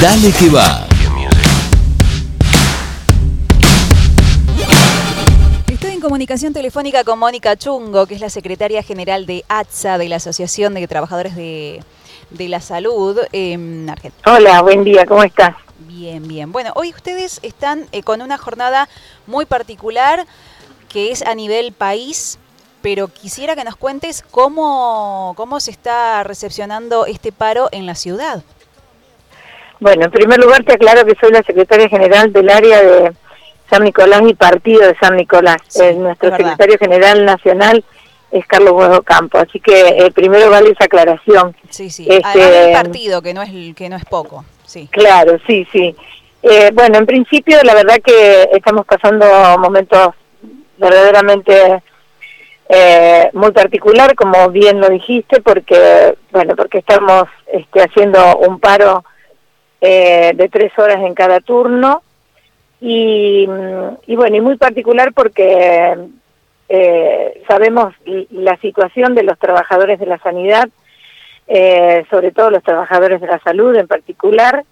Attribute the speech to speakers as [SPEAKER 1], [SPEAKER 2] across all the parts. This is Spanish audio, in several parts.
[SPEAKER 1] Dale que va.
[SPEAKER 2] Estoy en comunicación telefónica con Mónica Chungo, que es la secretaria general de ATSA, de la Asociación de Trabajadores de, de la Salud en Argentina.
[SPEAKER 3] Hola, buen día, ¿cómo estás?
[SPEAKER 2] Bien, bien. Bueno, hoy ustedes están eh, con una jornada muy particular que es a nivel país, pero quisiera que nos cuentes cómo, cómo se está recepcionando este paro en la ciudad.
[SPEAKER 3] Bueno, en primer lugar te aclaro que soy la secretaria general del área de San Nicolás y partido de San Nicolás.
[SPEAKER 2] Sí,
[SPEAKER 3] nuestro
[SPEAKER 2] es verdad.
[SPEAKER 3] secretario general nacional es Carlos Huevo Campo, así que eh, primero vale esa aclaración.
[SPEAKER 2] Sí, sí.
[SPEAKER 3] Este-
[SPEAKER 2] del partido, que no es, que no es poco. Sí.
[SPEAKER 3] Claro, sí, sí. Eh, bueno, en principio la verdad que estamos pasando momentos verdaderamente eh, muy particular, como bien lo dijiste, porque bueno, porque estamos este, haciendo un paro eh, de tres horas en cada turno. Y, mm, y bueno, y muy particular porque eh, sabemos la situación de los trabajadores de la sanidad, eh, sobre todo los trabajadores de la salud en particular,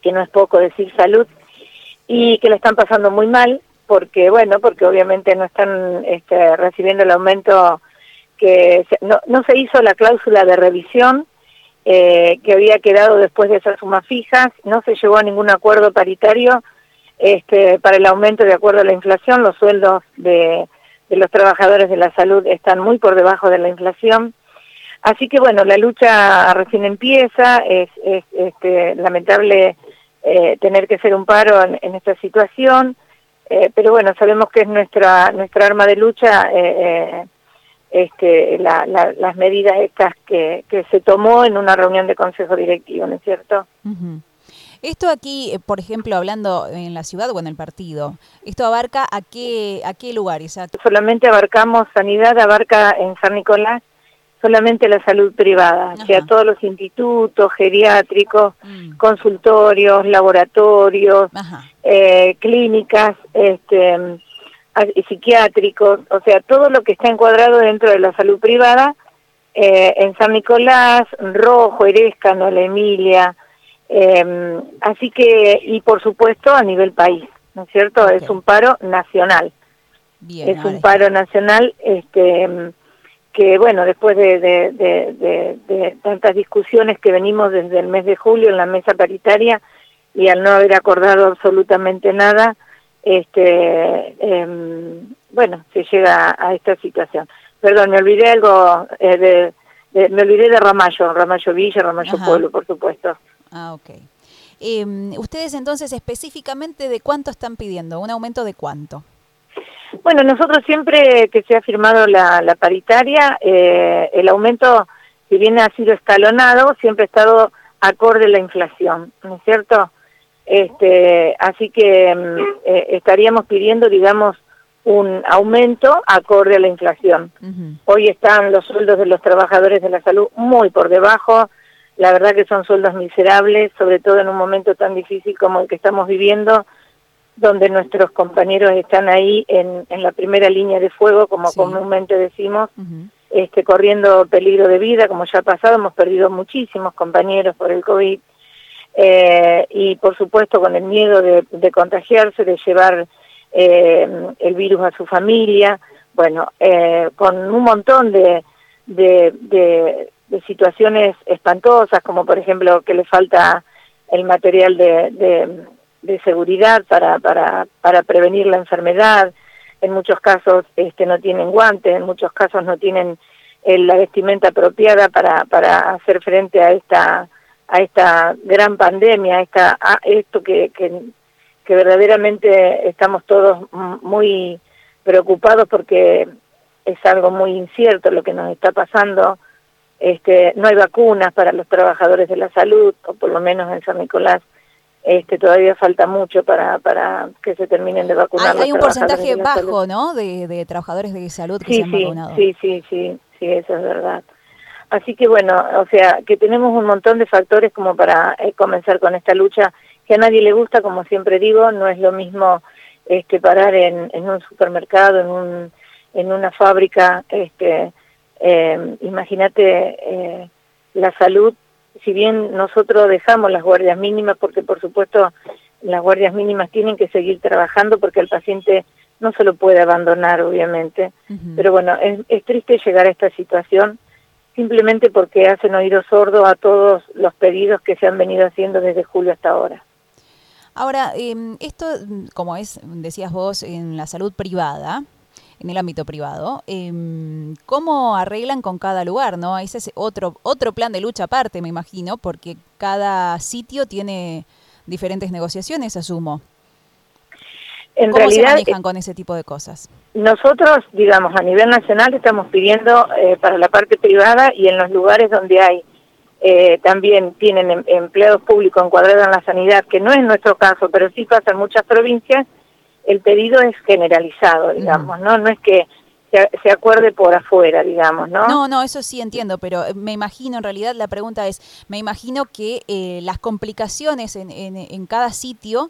[SPEAKER 3] que no es poco decir salud, y que lo están pasando muy mal, porque bueno, porque obviamente no están este, recibiendo el aumento que se- no, no se hizo la cláusula de revisión eh, que había quedado después de esas sumas fijas, no se llegó a ningún acuerdo paritario este, para el aumento de acuerdo a la inflación, los sueldos de, de los trabajadores de la salud están muy por debajo de la inflación. Así que bueno, la lucha recién empieza, es, es este, lamentable eh, tener que hacer un paro en, esta situación, eh, pero bueno, sabemos que es nuestra nuestra arma de lucha eh, eh, este, la- la- las medidas estas que, que se tomó en una reunión de consejo directivo, ¿no es cierto?
[SPEAKER 2] Ujú. Esto aquí, eh, por ejemplo, hablando en la ciudad o en el partido, ¿esto abarca a qué, a qué lugares? ¿A
[SPEAKER 3] Solamente abarcamos sanidad, abarca en San Nicolás solamente la salud privada, o sea,
[SPEAKER 2] Ajá.
[SPEAKER 3] todos los institutos geriátricos,
[SPEAKER 2] Mm.
[SPEAKER 3] consultorios, laboratorios, eh, clínicas, este, psiquiátricos, o sea, todo lo que está encuadrado dentro de la salud privada, eh, en San Nicolás, Rojo, Erescano, La Emilia, eh, así que, y por supuesto a nivel país, ¿no es cierto? Es un paro nacional,
[SPEAKER 2] Bien.
[SPEAKER 3] es un paro nacional, este, que bueno, después de, de, de, de- de tantas discusiones que venimos desde el mes de julio en la mesa paritaria y al no haber acordado absolutamente nada, este, em, bueno, se llega a esta situación. Perdón, me olvidé algo, eh, de, de- me olvidé de Ramallo, Ramallo Villa, Ramallo
[SPEAKER 2] Ajá.
[SPEAKER 3] Pueblo, por supuesto.
[SPEAKER 2] Ah, ok. Em, ustedes entonces específicamente de cuánto están pidiendo, un aumento de cuánto.
[SPEAKER 3] Bueno, nosotros siempre que se ha firmado la, la paritaria, eh, el aumento, si bien ha sido escalonado, siempre ha estado acorde a la inflación, ¿no es cierto? Este, así que mm, eh, estaríamos pidiendo, digamos, un aumento acorde a la inflación. Hoy están los sueldos de los trabajadores de la salud muy por debajo, la verdad que son sueldos miserables, sobre todo en un momento tan difícil como el que estamos viviendo, donde nuestros compañeros están ahí en, en la primera línea de fuego, como
[SPEAKER 2] Sí.
[SPEAKER 3] comúnmente decimos, este, corriendo peligro de vida, como ya ha pasado, hemos perdido muchísimos compañeros por el COVID, eh, y por supuesto con el miedo de, de contagiarse, de llevar eh, el virus a su familia, bueno, eh, con un montón de, de, situaciones espantosas, como por ejemplo que le falta el material de seguridad para, para, para prevenir la enfermedad, en muchos casos este, no tienen guantes, en muchos casos no tienen eh, la vestimenta apropiada para, para hacer frente a esta a esta gran pandemia, a, esta, a esto que, que, que verdaderamente estamos todos muy preocupados porque es algo muy incierto lo que nos está pasando. Este, no hay vacunas para los trabajadores de la salud, o por lo menos en San Nicolás este, todavía falta mucho para, para que se terminen de vacunar.
[SPEAKER 2] Hay, un porcentaje
[SPEAKER 3] salud.
[SPEAKER 2] bajo, ¿no? De, de trabajadores de salud que
[SPEAKER 3] Sí,
[SPEAKER 2] se han
[SPEAKER 3] sí,
[SPEAKER 2] vacunado.
[SPEAKER 3] sí, sí, sí, sí, eso es verdad. Así que bueno, o sea, que tenemos un montón de factores como para eh, comenzar con esta lucha que a nadie le gusta, como siempre digo, no es lo mismo este parar en, en un supermercado, en un en una fábrica, este eh, imagínate eh, la salud si bien nosotros dejamos las guardias mínimas, porque por supuesto las guardias mínimas tienen que seguir trabajando porque el paciente no se lo puede abandonar, obviamente. Pero bueno, es, es, triste llegar a esta situación simplemente porque hacen oído sordo a todos los pedidos que se han venido haciendo desde julio hasta ahora.
[SPEAKER 2] Ahora, eh, esto, como es, decías vos, en la salud privada, en el ámbito privado, eh, ¿cómo arreglan con cada lugar? ¿no? Ese es otro, otro plan de lucha aparte, me imagino, porque cada sitio tiene diferentes negociaciones, asumo.
[SPEAKER 3] En
[SPEAKER 2] ¿Cómo
[SPEAKER 3] realidad,
[SPEAKER 2] se manejan con ese tipo de cosas?
[SPEAKER 3] Nosotros, digamos, a nivel nacional estamos pidiendo eh, para la parte privada y en los lugares donde hay eh, también tienen em empleados públicos encuadrados en la sanidad, que no es nuestro caso, pero sí pasa en muchas provincias, el pedido es generalizado, digamos, ¿no? No es que se, se, acuerde por afuera, digamos, ¿no?
[SPEAKER 2] No, no, eso sí entiendo, pero eh, me imagino, en realidad la pregunta es, me imagino que eh, las complicaciones en, en, en cada sitio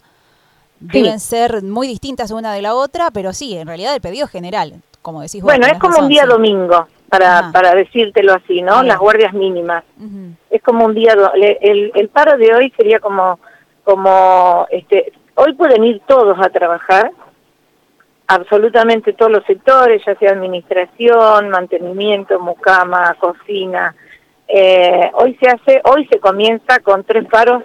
[SPEAKER 2] deben sí. ser muy distintas una de la otra, pero sí, en realidad el pedido es general, como decís vos.
[SPEAKER 3] Bueno, es como
[SPEAKER 2] razón,
[SPEAKER 3] un día
[SPEAKER 2] sí.
[SPEAKER 3] domingo, para, para decírtelo así, ¿no? Las guardias mínimas. Uh -huh. Es como un día, el, el paro de hoy sería como, como, este, hoy pueden ir todos a trabajar, absolutamente todos los sectores, ya sea administración, mantenimiento, mucama, cocina. Eh, hoy se hace, hoy se comienza con tres paros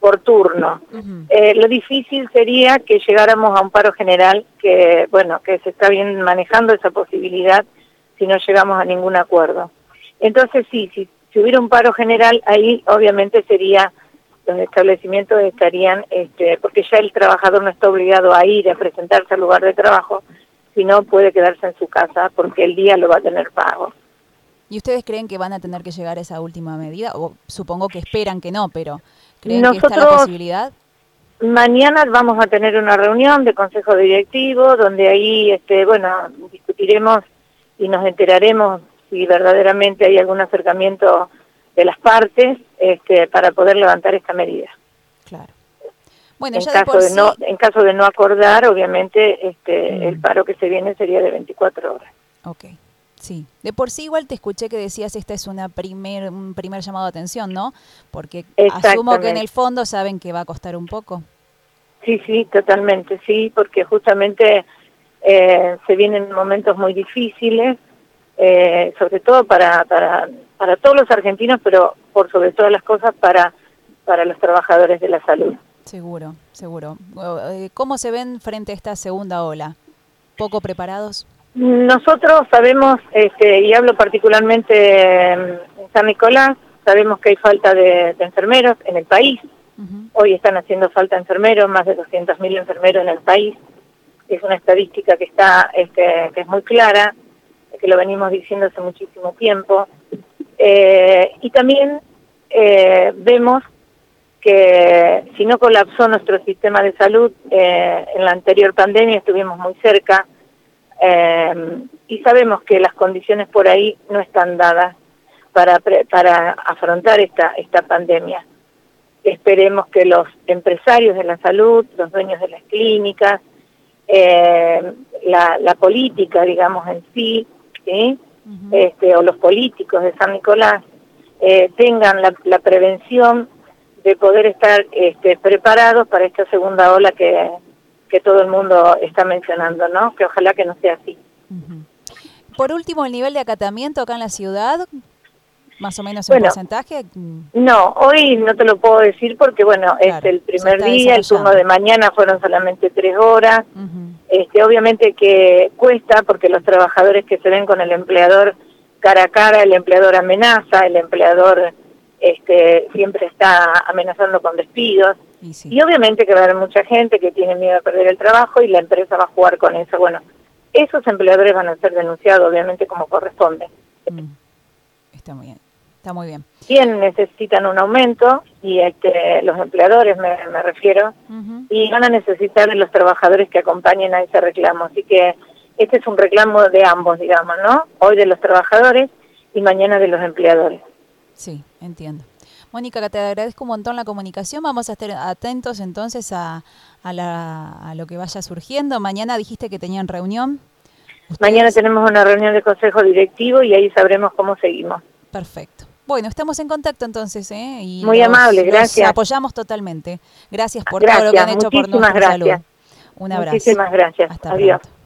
[SPEAKER 3] por turno. Uh -huh. eh, lo difícil sería que llegáramos a un paro general, que bueno, que se está bien manejando esa posibilidad si no llegamos a ningún acuerdo. Entonces sí, si, si hubiera un paro general, ahí obviamente sería los establecimientos estarían, este, porque ya el trabajador no está obligado a ir a presentarse al lugar de trabajo, sino puede quedarse en su casa porque el día lo va a tener pago.
[SPEAKER 2] ¿Y ustedes creen que van a tener que llegar a esa última medida? O supongo que esperan que no, pero ¿creen
[SPEAKER 3] Nosotros,
[SPEAKER 2] que está la posibilidad?
[SPEAKER 3] Mañana vamos a tener una reunión de consejo directivo donde ahí, este, bueno, discutiremos y nos enteraremos si verdaderamente hay algún acercamiento de las partes este, para poder levantar esta medida.
[SPEAKER 2] Claro. Bueno,
[SPEAKER 3] en,
[SPEAKER 2] ya
[SPEAKER 3] caso
[SPEAKER 2] de, sí...
[SPEAKER 3] no, en caso de no acordar, obviamente este, mm. el paro que se viene sería de 24 horas.
[SPEAKER 2] Ok, sí. De por sí igual te escuché que decías esta es una primer, un primer llamado de atención, ¿no? Porque asumo que en el fondo saben que va a costar un poco.
[SPEAKER 3] Sí, sí, totalmente, sí, porque justamente eh, se vienen momentos muy difíciles, eh, sobre todo para, para, para todos los argentinos, pero por sobre todas las cosas para, para los trabajadores de la salud.
[SPEAKER 2] Seguro, seguro. Eh, ¿Cómo se ven frente a esta segunda ola? ¿Poco preparados?
[SPEAKER 3] Nosotros sabemos, este, y hablo particularmente en San Nicolás, sabemos que hay falta de, de enfermeros en el país. Uh -huh. Hoy están haciendo falta enfermeros, más de 200.000 enfermeros en el país. Es una estadística que está, este, que es muy clara que lo venimos diciendo hace muchísimo tiempo. Eh, y también eh, vemos que si no colapsó nuestro sistema de salud, eh, en la anterior pandemia estuvimos muy cerca y sabemos que las condiciones por ahí no están dadas para, para afrontar esta, esta pandemia. Esperemos que los empresarios de la salud, los dueños de las clínicas, la, la política, digamos, en sí, ¿sí? Uh -huh. este, o los políticos de San Nicolás eh, tengan la, la, prevención de poder estar este, preparados para esta segunda ola que, que todo el mundo está mencionando, ¿no? Que ojalá que no sea así.
[SPEAKER 2] Uh -huh. Por último, el nivel de acatamiento acá en la ciudad, más o menos en bueno, porcentaje.
[SPEAKER 3] No, hoy no te lo puedo decir porque, bueno, claro, es el primer día, el turno de mañana fueron solamente tres horas. Uh -huh. Este, obviamente que cuesta porque los trabajadores que se ven con el empleador cara a cara, el empleador amenaza, el empleador este, siempre está amenazando con despidos.
[SPEAKER 2] Y, sí.
[SPEAKER 3] y, obviamente que va a haber mucha gente que tiene miedo a perder el trabajo y la empresa va a jugar con eso. Bueno, esos empleadores van a ser denunciados obviamente como corresponde.
[SPEAKER 2] Mm. Está muy bien. Está muy bien.
[SPEAKER 3] Necesitan un aumento y este, los empleadores me, me refiero uh -huh. y van a necesitar de los trabajadores que acompañen a ese reclamo. Así que este es un reclamo de ambos, digamos, ¿no? Hoy de los trabajadores y mañana de los empleadores.
[SPEAKER 2] Sí, entiendo. Mónica, te agradezco un montón la comunicación. Vamos a estar atentos entonces a, a, la, a lo que vaya surgiendo. Mañana dijiste que tenían reunión.
[SPEAKER 3] ¿Ustedes? Mañana tenemos una reunión de consejo directivo y ahí sabremos cómo seguimos.
[SPEAKER 2] Perfecto. Bueno, estamos en contacto entonces, ¿eh? Y
[SPEAKER 3] Muy
[SPEAKER 2] los-
[SPEAKER 3] amable,
[SPEAKER 2] los
[SPEAKER 3] gracias.
[SPEAKER 2] apoyamos totalmente. Gracias por todo lo que han hecho por salud.
[SPEAKER 3] gracias.
[SPEAKER 2] Un abrazo.
[SPEAKER 3] Muchísimas gracias.
[SPEAKER 2] Hasta
[SPEAKER 3] Adiós.
[SPEAKER 2] pronto.